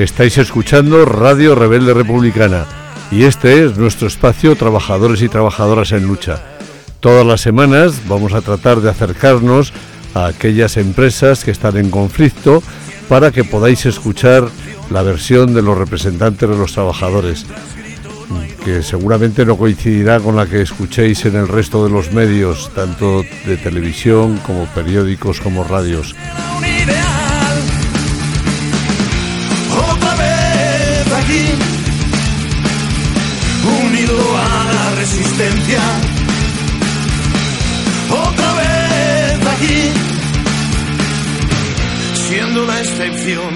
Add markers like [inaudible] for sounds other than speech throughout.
Estáis escuchando Radio Rebelde Republicana y este es nuestro espacio Trabajadores y Trabajadoras en Lucha. Todas las semanas vamos a tratar de acercarnos a aquellas empresas que están en conflicto para que podáis escuchar la versión de los representantes de los trabajadores, que seguramente no coincidirá con la que escuchéis en el resto de los medios, tanto de televisión como periódicos como radios. Unido a la resistencia. Otra vez aquí, siendo la excepción,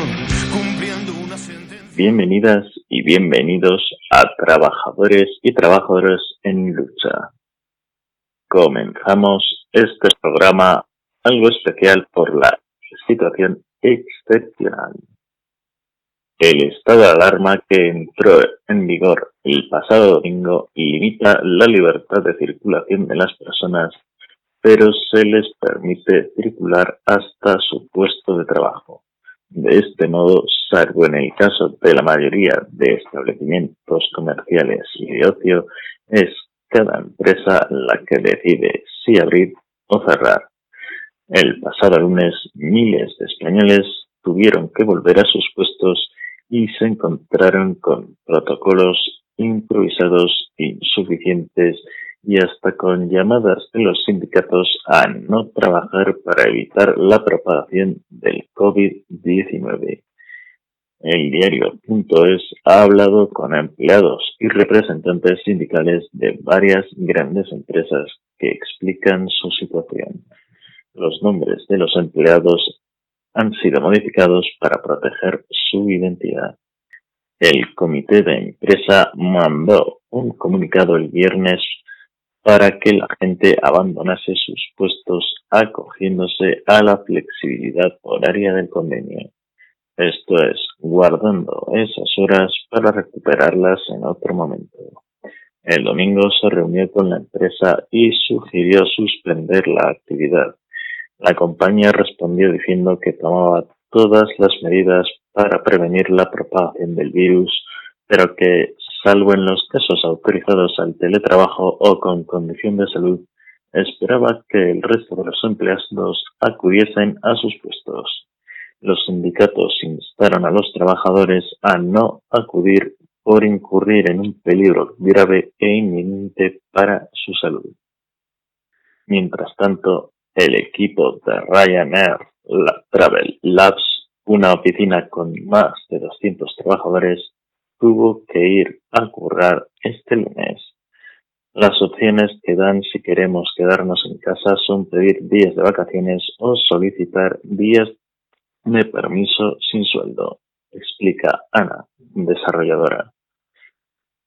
cumpliendo una sentencia. Bienvenidas y bienvenidos a Trabajadores y Trabajadoras en Lucha. Comenzamos este programa algo especial por la situación excepcional el estado de alarma que entró en vigor el pasado domingo limita la libertad de circulación de las personas, pero se les permite circular hasta su puesto de trabajo. De este modo, salvo en el caso de la mayoría de establecimientos comerciales y de ocio, es cada empresa la que decide si abrir o cerrar. El pasado lunes, miles de españoles tuvieron que volver a sus puestos y se encontraron con protocolos improvisados insuficientes y hasta con llamadas de los sindicatos a no trabajar para evitar la propagación del COVID-19. El diario es ha hablado con empleados y representantes sindicales de varias grandes empresas que explican su situación. Los nombres de los empleados han sido modificados para proteger su identidad. El comité de empresa mandó un comunicado el viernes para que la gente abandonase sus puestos acogiéndose a la flexibilidad horaria del convenio. Esto es, guardando esas horas para recuperarlas en otro momento. El domingo se reunió con la empresa y sugirió suspender la actividad. La compañía respondió diciendo que tomaba todas las medidas para prevenir la propagación del virus, pero que, salvo en los casos autorizados al teletrabajo o con condición de salud, esperaba que el resto de los empleados acudiesen a sus puestos. Los sindicatos instaron a los trabajadores a no acudir por incurrir en un peligro grave e inminente para su salud. Mientras tanto, el equipo de Ryanair Travel Labs, una oficina con más de 200 trabajadores, tuvo que ir a currar este lunes. Las opciones que dan si queremos quedarnos en casa son pedir días de vacaciones o solicitar días de permiso sin sueldo, explica Ana, desarrolladora.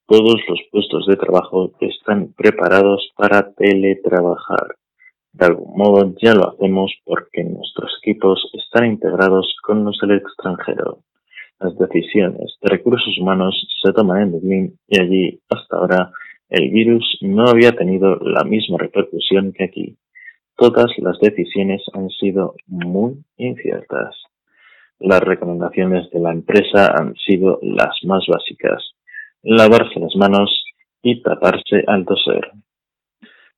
Todos los puestos de trabajo están preparados para teletrabajar de algún modo ya lo hacemos porque nuestros equipos están integrados con los del extranjero. Las decisiones de recursos humanos se toman en Berlín y allí, hasta ahora, el virus no había tenido la misma repercusión que aquí. Todas las decisiones han sido muy inciertas. Las recomendaciones de la empresa han sido las más básicas. Lavarse las manos y taparse al toser.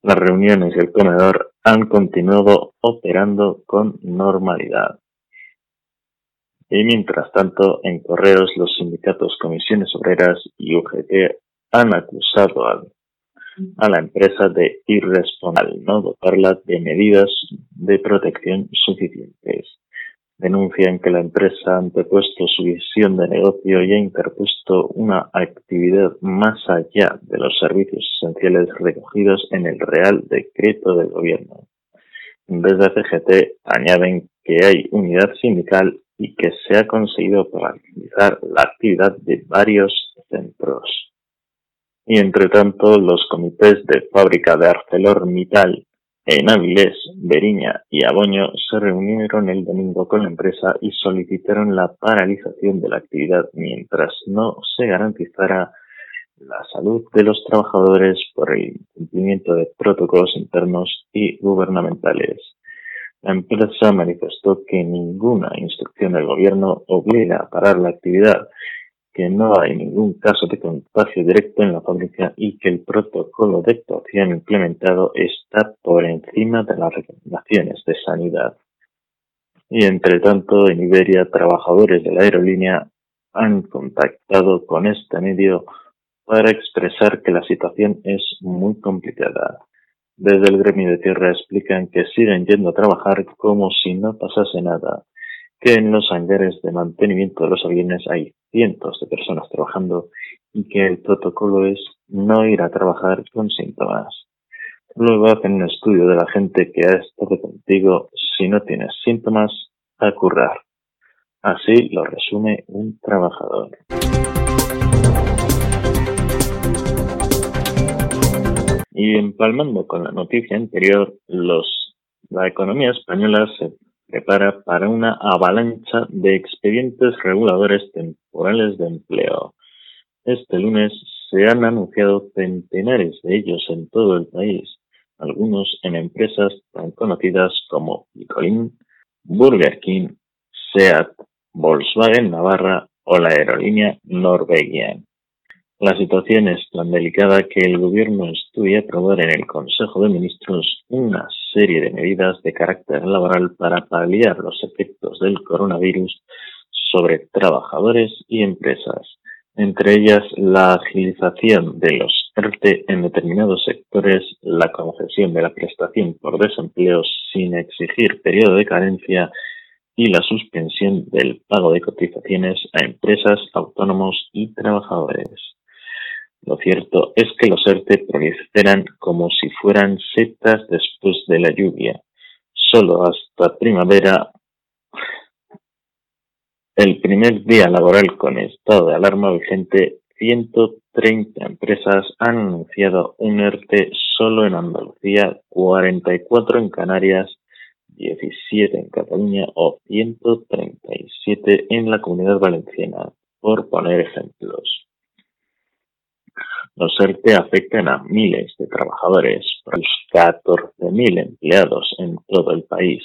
Las reuniones y el comedor han continuado operando con normalidad. Y mientras tanto, en correos, los sindicatos Comisiones Obreras y UGT han acusado a la empresa de irresponsable no dotarla de medidas de protección suficientes denuncian que la empresa ha antepuesto su visión de negocio y ha interpuesto una actividad más allá de los servicios esenciales recogidos en el Real Decreto del Gobierno. Desde CGT añaden que hay unidad sindical y que se ha conseguido paralizar la actividad de varios centros. Y entre tanto, los comités de fábrica de ArcelorMittal en Avilés, Beriña y Aboño se reunieron el domingo con la empresa y solicitaron la paralización de la actividad mientras no se garantizara la salud de los trabajadores por el cumplimiento de protocolos internos y gubernamentales. La empresa manifestó que ninguna instrucción del gobierno obliga a parar la actividad, que no hay ningún caso de contagio directo en la fábrica y que el protocolo de actuación implementado está por encima de las recomendaciones de sanidad. Y entre tanto, en Iberia, trabajadores de la aerolínea han contactado con este medio para expresar que la situación es muy complicada. Desde el gremio de tierra explican que siguen yendo a trabajar como si no pasase nada, que en los hangares de mantenimiento de los aviones hay cientos de personas trabajando y que el protocolo es no ir a trabajar con síntomas. Luego hacen un estudio de la gente que ha estado contigo si no tienes síntomas a currar. Así lo resume un trabajador. Y empalmando con la noticia anterior, los, la economía española se prepara para una avalancha de expedientes reguladores temporales de empleo. Este lunes se han anunciado centenares de ellos en todo el país, algunos en empresas tan conocidas como Picolín, Burger King, SEAT, Volkswagen Navarra o la aerolínea Norwegian. La situación es tan delicada que el Gobierno estudia aprobar en el Consejo de Ministros una serie de medidas de carácter laboral para paliar los efectos del coronavirus sobre trabajadores y empresas, entre ellas la agilización de los ERTE en determinados sectores, la concesión de la prestación por desempleo sin exigir periodo de carencia y la suspensión del pago de cotizaciones a empresas, autónomos y trabajadores. Lo cierto es que los ERTE proliferan como si fueran setas después de la lluvia. Solo hasta primavera, el primer día laboral con estado de alarma vigente, 130 empresas han anunciado un ERTE solo en Andalucía, 44 en Canarias, 17 en Cataluña o 137 en la Comunidad Valenciana, por poner ejemplos. Los ERTE afectan a miles de trabajadores, los 14.000 empleados en todo el país.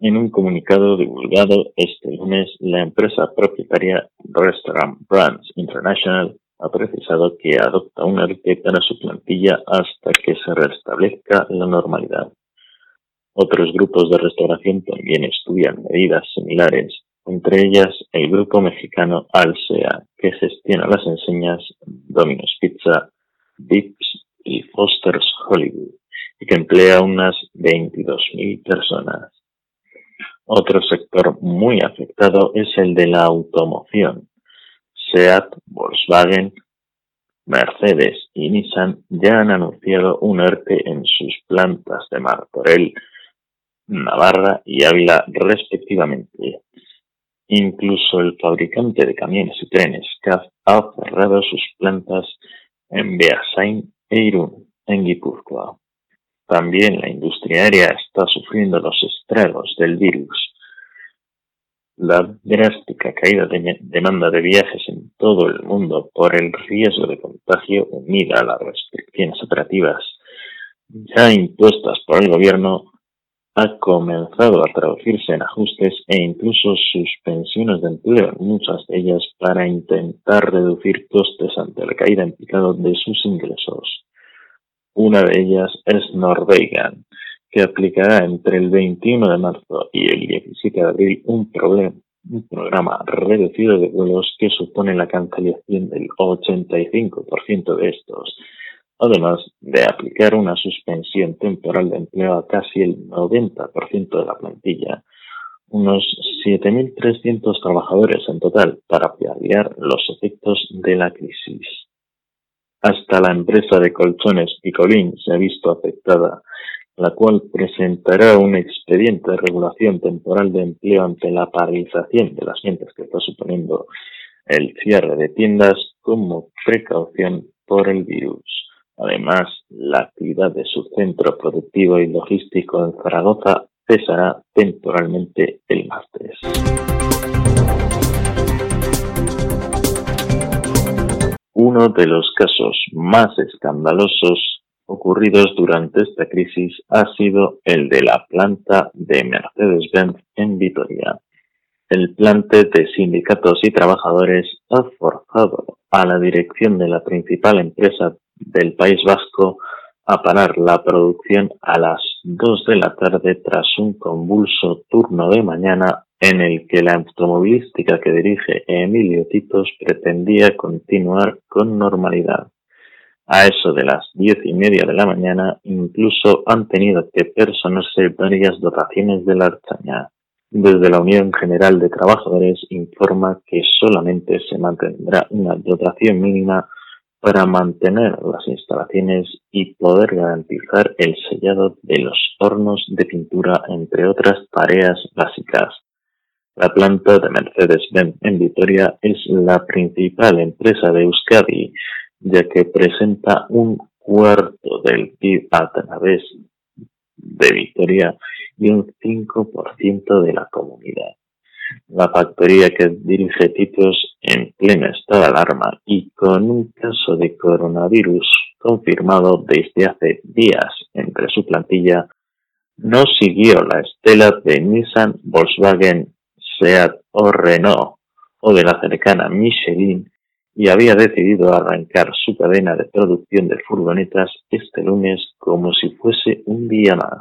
En un comunicado divulgado este lunes, la empresa propietaria Restaurant Brands International ha precisado que adopta un ERTE para su plantilla hasta que se restablezca la normalidad. Otros grupos de restauración también estudian medidas similares entre ellas el grupo mexicano Alsea, que gestiona las enseñas Domino's Pizza, Vips y Foster's Hollywood, y que emplea unas 22.000 personas. Otro sector muy afectado es el de la automoción. SEAT, Volkswagen, Mercedes y Nissan ya han anunciado un ERTE en sus plantas de Martorell, Navarra y Ávila respectivamente. Incluso el fabricante de camiones y trenes CAF ha cerrado sus plantas en Beasain e Irún, en Guipúzcoa. También la industria aérea está sufriendo los estragos del virus. La drástica caída de demanda de viajes en todo el mundo por el riesgo de contagio unida a las restricciones operativas ya impuestas por el gobierno ha comenzado a traducirse en ajustes e incluso suspensiones de empleo, muchas de ellas para intentar reducir costes ante la caída en picado de sus ingresos. Una de ellas es Norwegian, que aplicará entre el 21 de marzo y el 17 de abril un, un programa reducido de vuelos que supone la cancelación del 85% de estos además de aplicar una suspensión temporal de empleo a casi el 90% de la plantilla, unos 7.300 trabajadores en total para paliar los efectos de la crisis. Hasta la empresa de colchones Picolín se ha visto afectada, la cual presentará un expediente de regulación temporal de empleo ante la paralización de las ventas que está suponiendo el cierre de tiendas como precaución por el virus. Además, la actividad de su centro productivo y logístico en Zaragoza cesará temporalmente el martes. Uno de los casos más escandalosos ocurridos durante esta crisis ha sido el de la planta de Mercedes-Benz en Vitoria. El plante de sindicatos y trabajadores ha forzado a la dirección de la principal empresa del País Vasco a parar la producción a las 2 de la tarde tras un convulso turno de mañana en el que la automovilística que dirige Emilio Titos pretendía continuar con normalidad. A eso de las diez y media de la mañana incluso han tenido que personarse varias dotaciones de la archaña. Desde la Unión General de Trabajadores informa que solamente se mantendrá una dotación mínima para mantener las instalaciones y poder garantizar el sellado de los hornos de pintura, entre otras tareas básicas. La planta de Mercedes-Benz en Vitoria es la principal empresa de Euskadi, ya que presenta un cuarto del PIB a través de Vitoria y un 5% de la comunidad. La factoría que dirige Titos en pleno estado de alarma y con un caso de coronavirus confirmado desde hace días entre su plantilla, no siguió la estela de Nissan, Volkswagen, Seat o Renault o de la cercana Michelin y había decidido arrancar su cadena de producción de furgonetas este lunes como si fuese un día más.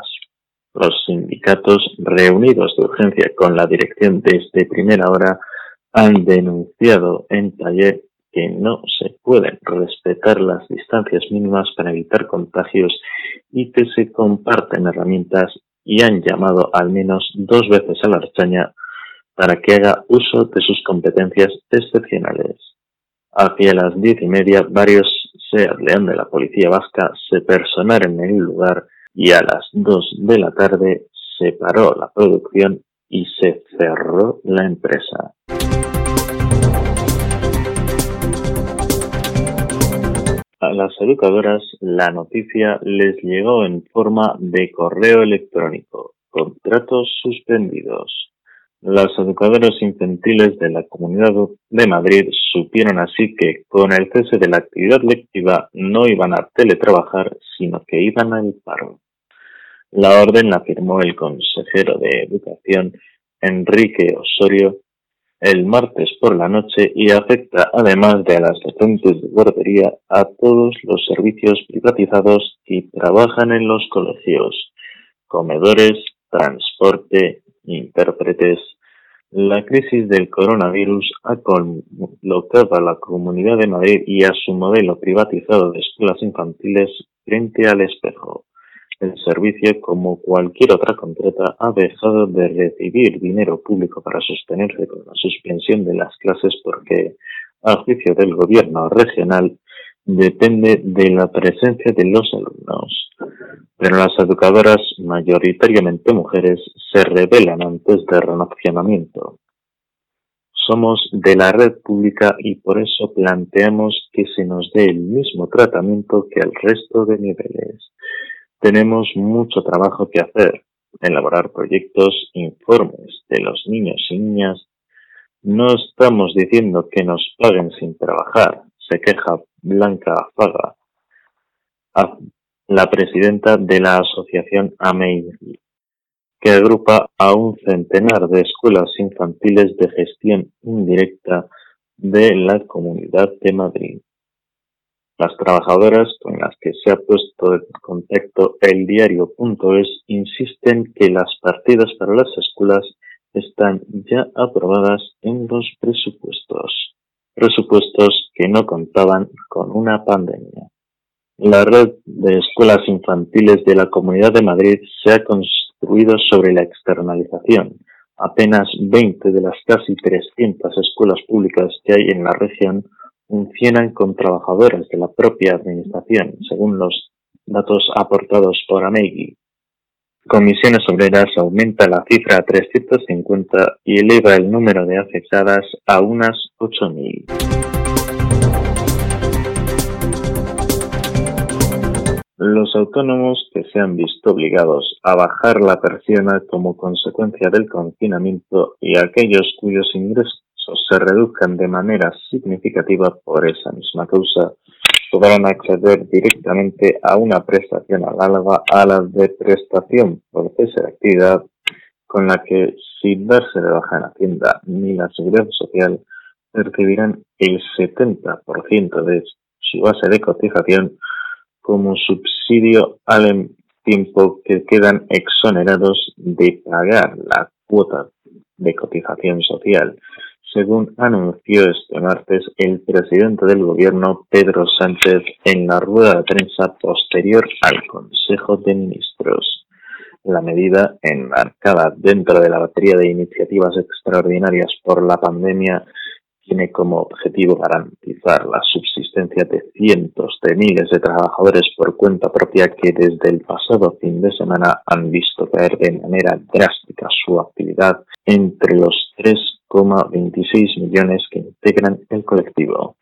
Los sindicatos, reunidos de urgencia con la dirección desde primera hora, han denunciado en taller que no se pueden respetar las distancias mínimas para evitar contagios y que se comparten herramientas y han llamado al menos dos veces a la archaña para que haga uso de sus competencias excepcionales. Hacia las diez y media, varios SEAT León de la Policía Vasca se personaron en el lugar y a las dos de la tarde se paró la producción y se cerró la empresa. A las educadoras la noticia les llegó en forma de correo electrónico. Contratos suspendidos. Las educadoras infantiles de la Comunidad de Madrid supieron así que con el cese de la actividad lectiva no iban a teletrabajar, sino que iban al paro. La orden la firmó el consejero de Educación, Enrique Osorio, el martes por la noche y afecta, además de a las docentes de guardería, a todos los servicios privatizados que trabajan en los colegios, comedores, transporte, intérpretes, la crisis del coronavirus ha colocado a la Comunidad de Madrid y a su modelo privatizado de escuelas infantiles frente al espejo. El servicio, como cualquier otra contrata, ha dejado de recibir dinero público para sostenerse con la suspensión de las clases porque, a juicio del gobierno regional, depende de la presencia de los alumnos. Pero las educadoras, mayoritariamente mujeres, se rebelan antes del relacionamiento. Somos de la red pública y por eso planteamos que se nos dé el mismo tratamiento que al resto de niveles. Tenemos mucho trabajo que hacer, elaborar proyectos, informes de los niños y niñas. No estamos diciendo que nos paguen sin trabajar, se queja Blanca Faga, la presidenta de la asociación AMEI, que agrupa a un centenar de escuelas infantiles de gestión indirecta de la Comunidad de Madrid. Las trabajadoras con las que se ha puesto en contacto el diario.es insisten que las partidas para las escuelas están ya aprobadas en los presupuestos presupuestos que no contaban con una pandemia. La red de escuelas infantiles de la Comunidad de Madrid se ha construido sobre la externalización. Apenas 20 de las casi 300 escuelas públicas que hay en la región funcionan con trabajadoras de la propia administración, según los datos aportados por AMEGI. Comisiones Obreras aumenta la cifra a 350 y eleva el número de afectadas a unas 8.000. Los autónomos que se han visto obligados a bajar la persiana como consecuencia del confinamiento y aquellos cuyos ingresos se reduzcan de manera significativa por esa misma causa podrán acceder directamente a una prestación análoga a la de prestación por cese actividad con la que sin darse de baja en Hacienda ni la Seguridad Social percibirán el 70% de su base de cotización como subsidio al tiempo que quedan exonerados de pagar la cuota de cotización social, según anunció este martes el presidente del gobierno Pedro Sánchez en la rueda de prensa posterior al Consejo de Ministros. La medida, enmarcada dentro de la batería de iniciativas extraordinarias por la pandemia, tiene como objetivo garantizar la subsistencia de cientos de miles de trabajadores por cuenta propia que desde el pasado fin de semana han visto caer de manera drástica su actividad entre los 3,26 millones que integran el colectivo.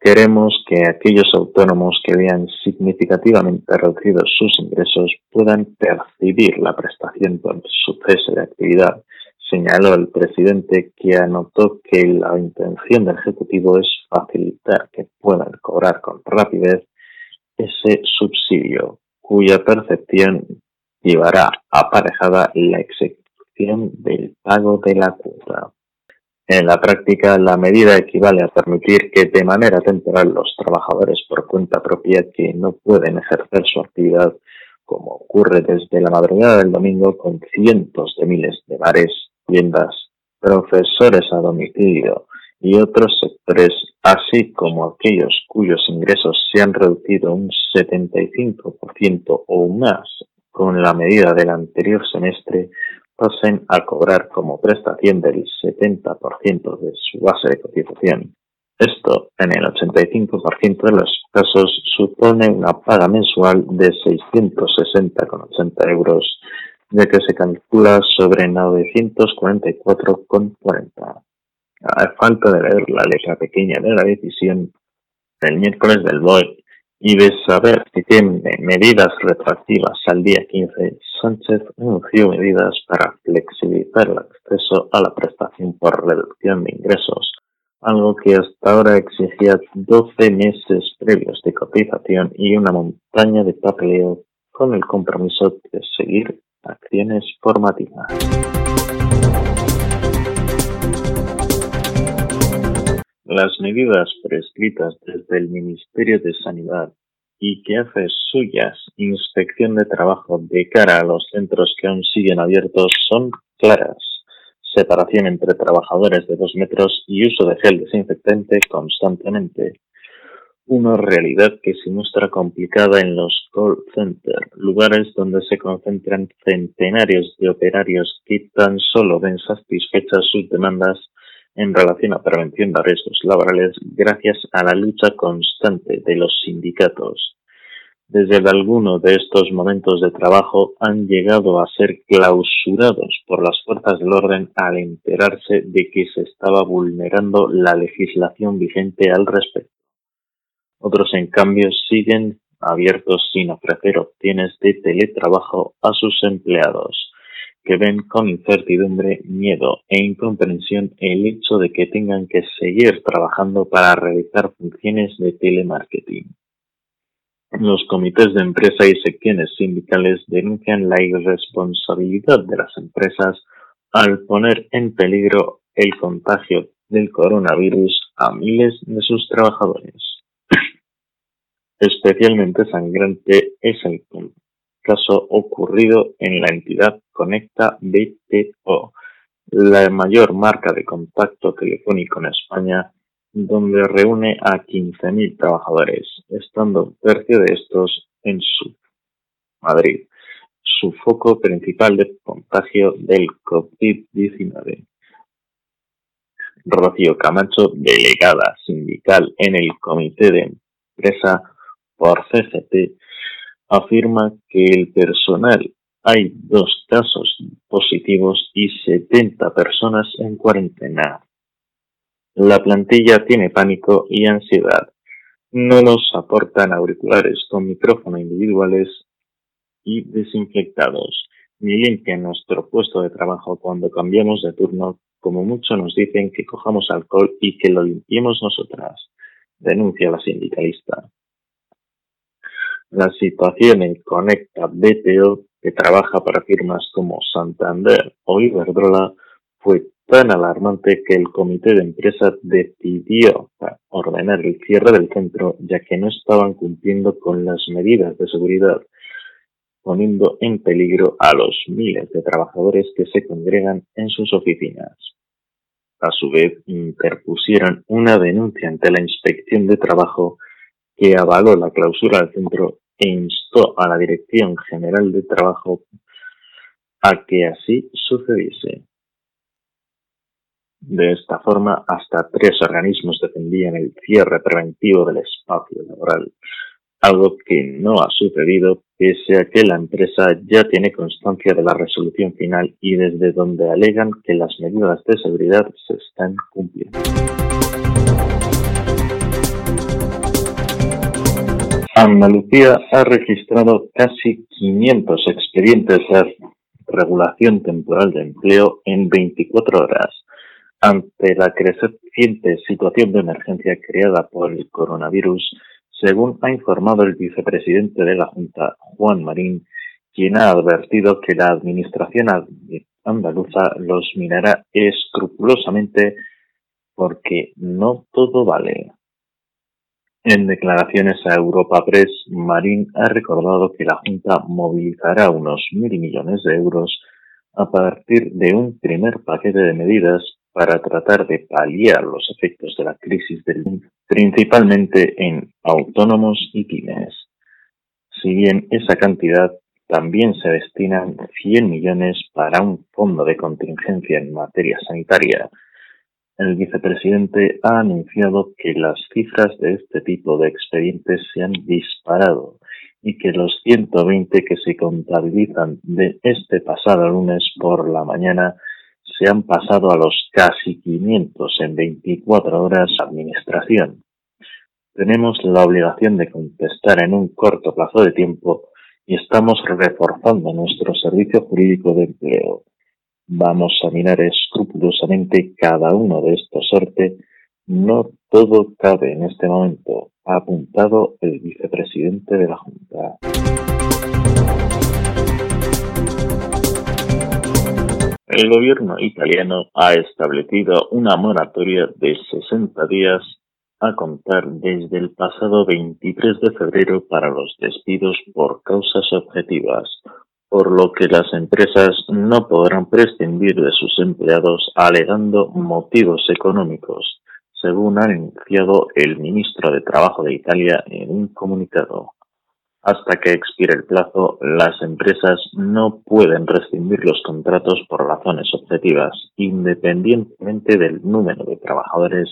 Queremos que aquellos autónomos que vean significativamente reducidos sus ingresos puedan percibir la prestación por su cese de actividad señaló el presidente que anotó que la intención del Ejecutivo es facilitar que puedan cobrar con rapidez ese subsidio, cuya percepción llevará aparejada la execución del pago de la. En la práctica, la medida equivale a permitir que de manera temporal los trabajadores por cuenta propia que no pueden ejercer su actividad, como ocurre desde la madrugada del domingo con cientos de miles de bares tiendas, profesores a domicilio y otros sectores, así como aquellos cuyos ingresos se han reducido un 75% o más con la medida del anterior semestre, pasen a cobrar como prestación del 70% de su base de cotización. Esto, en el 85% de los casos, supone una paga mensual de 660,80 euros ya que se calcula sobre 944,40. A falta de ver la letra pequeña de la decisión del miércoles del BOE y de saber si tiene medidas retroactivas al día 15, Sánchez anunció medidas para flexibilizar el acceso a la prestación por reducción de ingresos, algo que hasta ahora exigía 12 meses previos de cotización y una montaña de papeleo con el compromiso de seguir Acciones formativas. Las medidas prescritas desde el Ministerio de Sanidad y que hace suyas inspección de trabajo de cara a los centros que aún siguen abiertos son claras. Separación entre trabajadores de dos metros y uso de gel desinfectante constantemente una realidad que se muestra complicada en los call centers, lugares donde se concentran centenarios de operarios que tan solo ven satisfechas sus demandas en relación a prevención de riesgos laborales gracias a la lucha constante de los sindicatos. Desde alguno de estos momentos de trabajo han llegado a ser clausurados por las fuerzas del orden al enterarse de que se estaba vulnerando la legislación vigente al respecto. Otros, en cambio, siguen abiertos sin ofrecer opciones de teletrabajo a sus empleados, que ven con incertidumbre, miedo e incomprensión el hecho de que tengan que seguir trabajando para realizar funciones de telemarketing. Los comités de empresa y secciones sindicales denuncian la irresponsabilidad de las empresas al poner en peligro el contagio del coronavirus a miles de sus trabajadores. [clears throat] Especialmente sangrante es el caso ocurrido en la entidad Conecta BTO, la mayor marca de contacto telefónico en España, donde reúne a 15.000 trabajadores, estando un tercio de estos en su Madrid, su foco principal de contagio del COVID-19. Rocío Camacho, delegada sindical en el Comité de Empresa, por CGT afirma que el personal hay dos casos positivos y 70 personas en cuarentena. La plantilla tiene pánico y ansiedad. No nos aportan auriculares con micrófono individuales y desinfectados, ni limpian nuestro puesto de trabajo cuando cambiamos de turno, como mucho nos dicen que cojamos alcohol y que lo limpiemos nosotras, denuncia la sindicalista. La situación en Conecta BTO, que trabaja para firmas como Santander o Iberdrola, fue tan alarmante que el comité de empresa decidió ordenar el cierre del centro ya que no estaban cumpliendo con las medidas de seguridad, poniendo en peligro a los miles de trabajadores que se congregan en sus oficinas. A su vez, interpusieron una denuncia ante la Inspección de Trabajo que avaló la clausura del centro e instó a la Dirección General de Trabajo a que así sucediese. De esta forma, hasta tres organismos defendían el cierre preventivo del espacio laboral, algo que no ha sucedido pese a que la empresa ya tiene constancia de la resolución final y desde donde alegan que las medidas de seguridad se están cumpliendo. Andalucía ha registrado casi 500 expedientes de regulación temporal de empleo en 24 horas. Ante la creciente situación de emergencia creada por el coronavirus, según ha informado el vicepresidente de la Junta, Juan Marín, quien ha advertido que la Administración andaluza los mirará escrupulosamente porque no todo vale. En declaraciones a Europa Press, Marín ha recordado que la Junta movilizará unos mil millones de euros a partir de un primer paquete de medidas para tratar de paliar los efectos de la crisis del principalmente en autónomos y pymes. Si bien esa cantidad también se destinan 100 millones para un fondo de contingencia en materia sanitaria, el vicepresidente ha anunciado que las cifras de este tipo de expedientes se han disparado y que los 120 que se contabilizan de este pasado lunes por la mañana se han pasado a los casi 500 en 24 horas administración. Tenemos la obligación de contestar en un corto plazo de tiempo y estamos reforzando nuestro servicio jurídico de empleo. Vamos a mirar escrupulosamente cada uno de estos sortes. No todo cabe en este momento, ha apuntado el vicepresidente de la Junta. El gobierno italiano ha establecido una moratoria de 60 días a contar desde el pasado 23 de febrero para los despidos por causas objetivas, por lo que las empresas no podrán prescindir de sus empleados alegando motivos económicos, según ha anunciado el ministro de Trabajo de Italia en un comunicado. Hasta que expire el plazo, las empresas no pueden rescindir los contratos por razones objetivas, independientemente del número de trabajadores,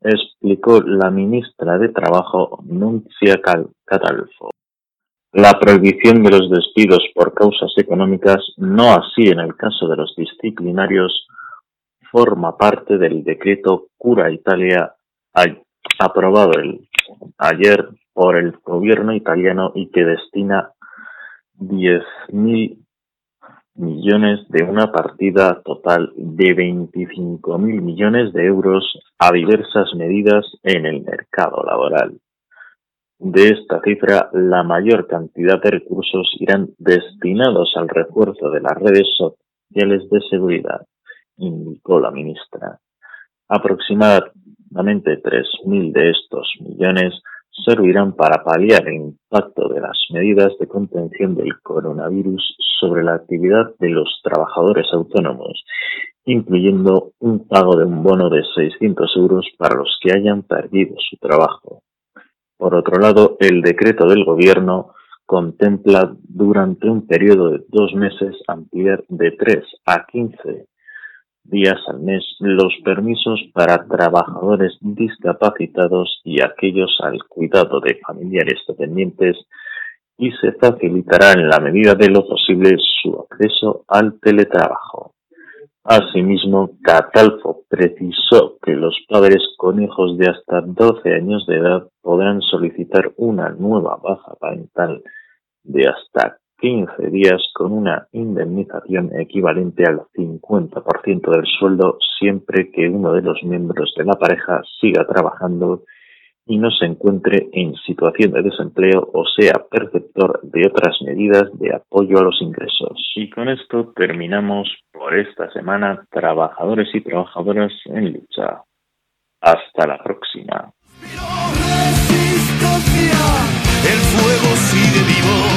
explicó la ministra de Trabajo, Nuncia Catalfo la prohibición de los despidos por causas económicas, no así en el caso de los disciplinarios, forma parte del decreto Cura Italia aprobado ayer por el gobierno italiano y que destina 10.000 millones de una partida total de 25.000 millones de euros a diversas medidas en el mercado laboral. De esta cifra, la mayor cantidad de recursos irán destinados al refuerzo de las redes sociales de seguridad, indicó la ministra. Aproximadamente 3.000 de estos millones servirán para paliar el impacto de las medidas de contención del coronavirus sobre la actividad de los trabajadores autónomos, incluyendo un pago de un bono de 600 euros para los que hayan perdido su trabajo. Por otro lado, el decreto del Gobierno contempla durante un periodo de dos meses ampliar de 3 a 15 días al mes los permisos para trabajadores discapacitados y aquellos al cuidado de familiares dependientes y se facilitará en la medida de lo posible su acceso al teletrabajo. Asimismo, Catalfo precisó que los padres con hijos de hasta 12 años de edad podrán solicitar una nueva baja parental de hasta 15 días con una indemnización equivalente al 50% del sueldo siempre que uno de los miembros de la pareja siga trabajando y no se encuentre en situación de desempleo o sea perceptor de otras medidas de apoyo a los ingresos. Y con esto terminamos por esta semana Trabajadores y Trabajadoras en Lucha. Hasta la próxima. El fuego sigue vivo